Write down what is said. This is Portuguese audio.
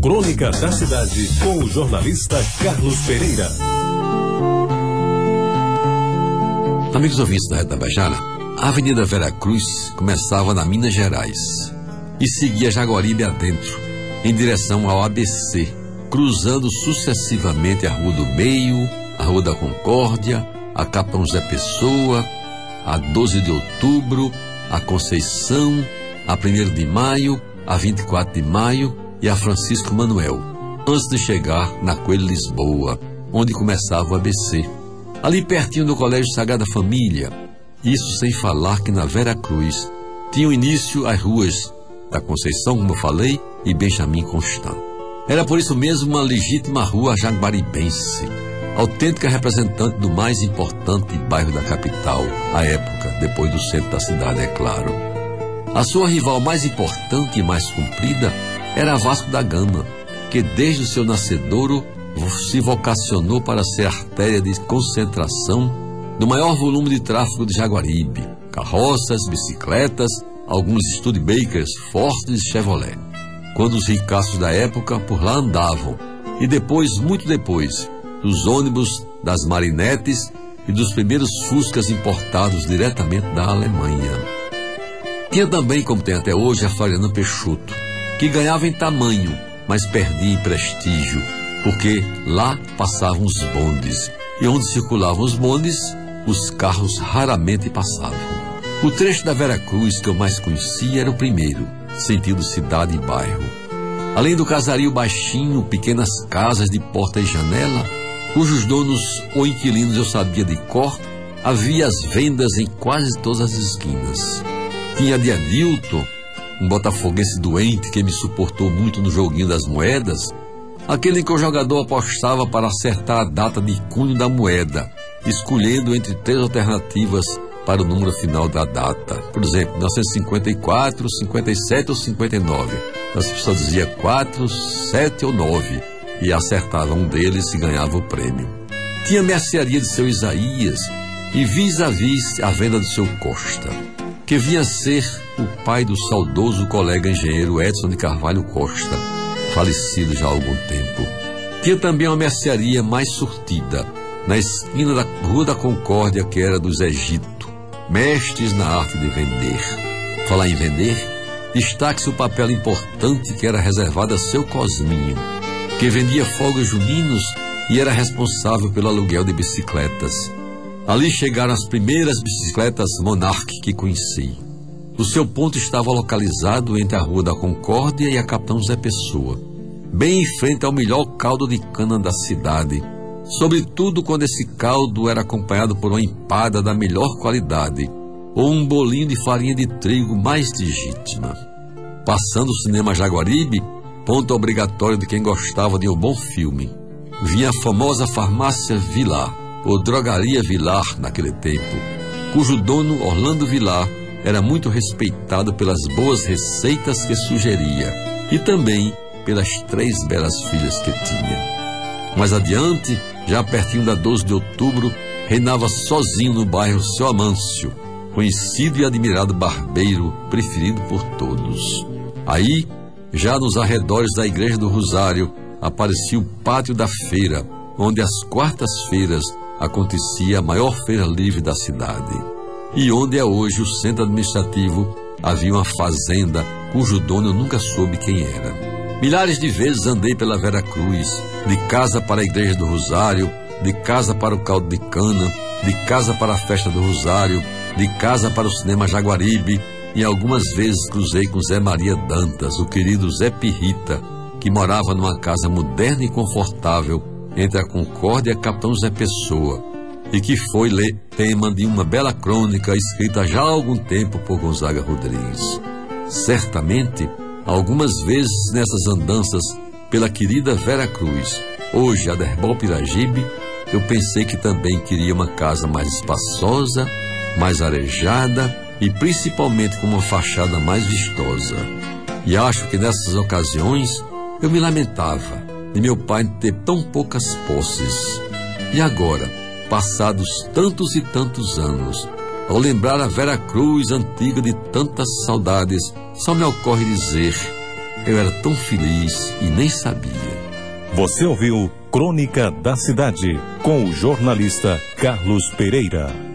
Crônica da Cidade, com o jornalista Carlos Pereira. Amigos ouvintes da Rede Tabajara, a Avenida Vera Cruz começava na Minas Gerais e seguia Jaguaribe adentro, em direção ao ABC, cruzando sucessivamente a Rua do Meio, a Rua da Concórdia, a Capão Zé Pessoa, a 12 de Outubro, a Conceição, a 1 de Maio, a 24 de Maio e a Francisco Manuel, antes de chegar na Coelho Lisboa, onde começava o ABC. Ali pertinho do Colégio Sagrada Família, isso sem falar que na Vera Cruz tinham início as ruas da Conceição, como eu falei, e Benjamin Constant. Era por isso mesmo uma legítima rua jaguaribense, autêntica representante do mais importante bairro da capital, à época, depois do centro da cidade, é claro. A sua rival mais importante e mais comprida era Vasco da Gama, que desde o seu nascedouro se vocacionou para ser artéria de concentração do maior volume de tráfego de Jaguaribe, carroças, bicicletas, alguns Studebakers, Ford e Chevrolet. Quando os ricaços da época por lá andavam, e depois, muito depois, dos ônibus, das marinetes e dos primeiros fuscas importados diretamente da Alemanha. Tinha também, como tem até hoje, a Floriano Peixoto, que ganhava em tamanho, mas perdia em prestígio, porque lá passavam os bondes, e onde circulavam os bondes, os carros raramente passavam. O trecho da Vera Cruz que eu mais conhecia era o primeiro, sentido cidade e bairro. Além do casario baixinho, pequenas casas de porta e janela, cujos donos ou inquilinos eu sabia de cor, havia as vendas em quase todas as esquinas. Tinha de Adilton, um botafoguense doente que me suportou muito no joguinho das moedas, aquele em que o jogador apostava para acertar a data de cunho da moeda, escolhendo entre três alternativas para o número final da data. Por exemplo, 1954, 57 ou 59. Então, a pessoa dizia 4, 7 ou 9 e acertava um deles e ganhava o prêmio. Tinha mercearia de seu Isaías e vis-a-vis a venda do seu Costa, que vinha a ser o pai do saudoso colega engenheiro Edson de Carvalho Costa, falecido já há algum tempo. Tinha também uma mercearia mais surtida, na esquina da Rua da Concórdia, que era dos Egito, mestres na arte de vender. Falar em vender, destaque-se o papel importante que era reservado a seu Cosminho, que vendia fogos juninos e era responsável pelo aluguel de bicicletas. Ali chegaram as primeiras bicicletas Monarch que conheci. O seu ponto estava localizado entre a Rua da Concórdia e a Capitão Zé Pessoa, bem em frente ao melhor caldo de cana da cidade, sobretudo quando esse caldo era acompanhado por uma empada da melhor qualidade ou um bolinho de farinha de trigo mais legítima. Passando o cinema Jaguaribe, ponto obrigatório de quem gostava de um bom filme, vinha a famosa farmácia Vilar, ou drogaria Vilar naquele tempo, cujo dono, Orlando Vilar, era muito respeitado pelas boas receitas que sugeria e também pelas três belas filhas que tinha. Mais adiante, já pertinho da 12 de outubro, reinava sozinho no bairro Seu Amâncio, conhecido e admirado barbeiro, preferido por todos. Aí, já nos arredores da Igreja do Rosário, aparecia o pátio da feira, onde às quartas-feiras acontecia a maior feira livre da cidade e onde é hoje o centro administrativo, havia uma fazenda cujo dono eu nunca soube quem era. Milhares de vezes andei pela Vera Cruz, de casa para a Igreja do Rosário, de casa para o caldo de cana, de casa para a festa do Rosário, de casa para o cinema Jaguaribe, e algumas vezes cruzei com Zé Maria Dantas, o querido Zé Pirrita, que morava numa casa moderna e confortável entre a Concórdia e a Capitão Zé Pessoa, e que foi tema de uma bela crônica escrita já há algum tempo por Gonzaga Rodrigues. Certamente, algumas vezes nessas andanças pela querida Vera Cruz, hoje a Derbal Piragibe, eu pensei que também queria uma casa mais espaçosa, mais arejada e principalmente com uma fachada mais vistosa. E acho que nessas ocasiões eu me lamentava de meu pai ter tão poucas posses. E agora, passados tantos e tantos anos, ao lembrar a Vera Cruz antiga de tantas saudades, só me ocorre dizer: Eu era tão feliz e nem sabia. Você ouviu Crônica da Cidade com o jornalista Carlos Pereira.